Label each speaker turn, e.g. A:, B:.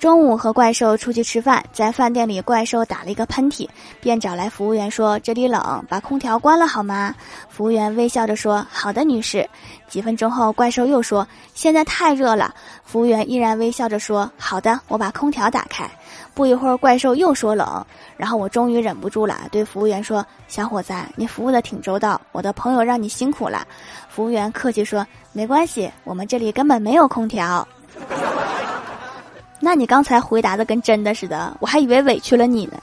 A: 中午和怪兽出去吃饭，在饭店里，怪兽打了一个喷嚏，便找来服务员说：“这里冷，把空调关了好吗？”服务员微笑着说：“好的，女士。”几分钟后，怪兽又说：“现在太热了。”服务员依然微笑着说：“好的，我把空调打开。”不一会儿，怪兽又说冷，然后我终于忍不住了，对服务员说：“小伙子，你服务的挺周到，我的朋友让你辛苦了。”服务员客气说：“没关系，我们这里根本没有空调。”那你刚才回答的跟真的似的，我还以为委屈了你呢。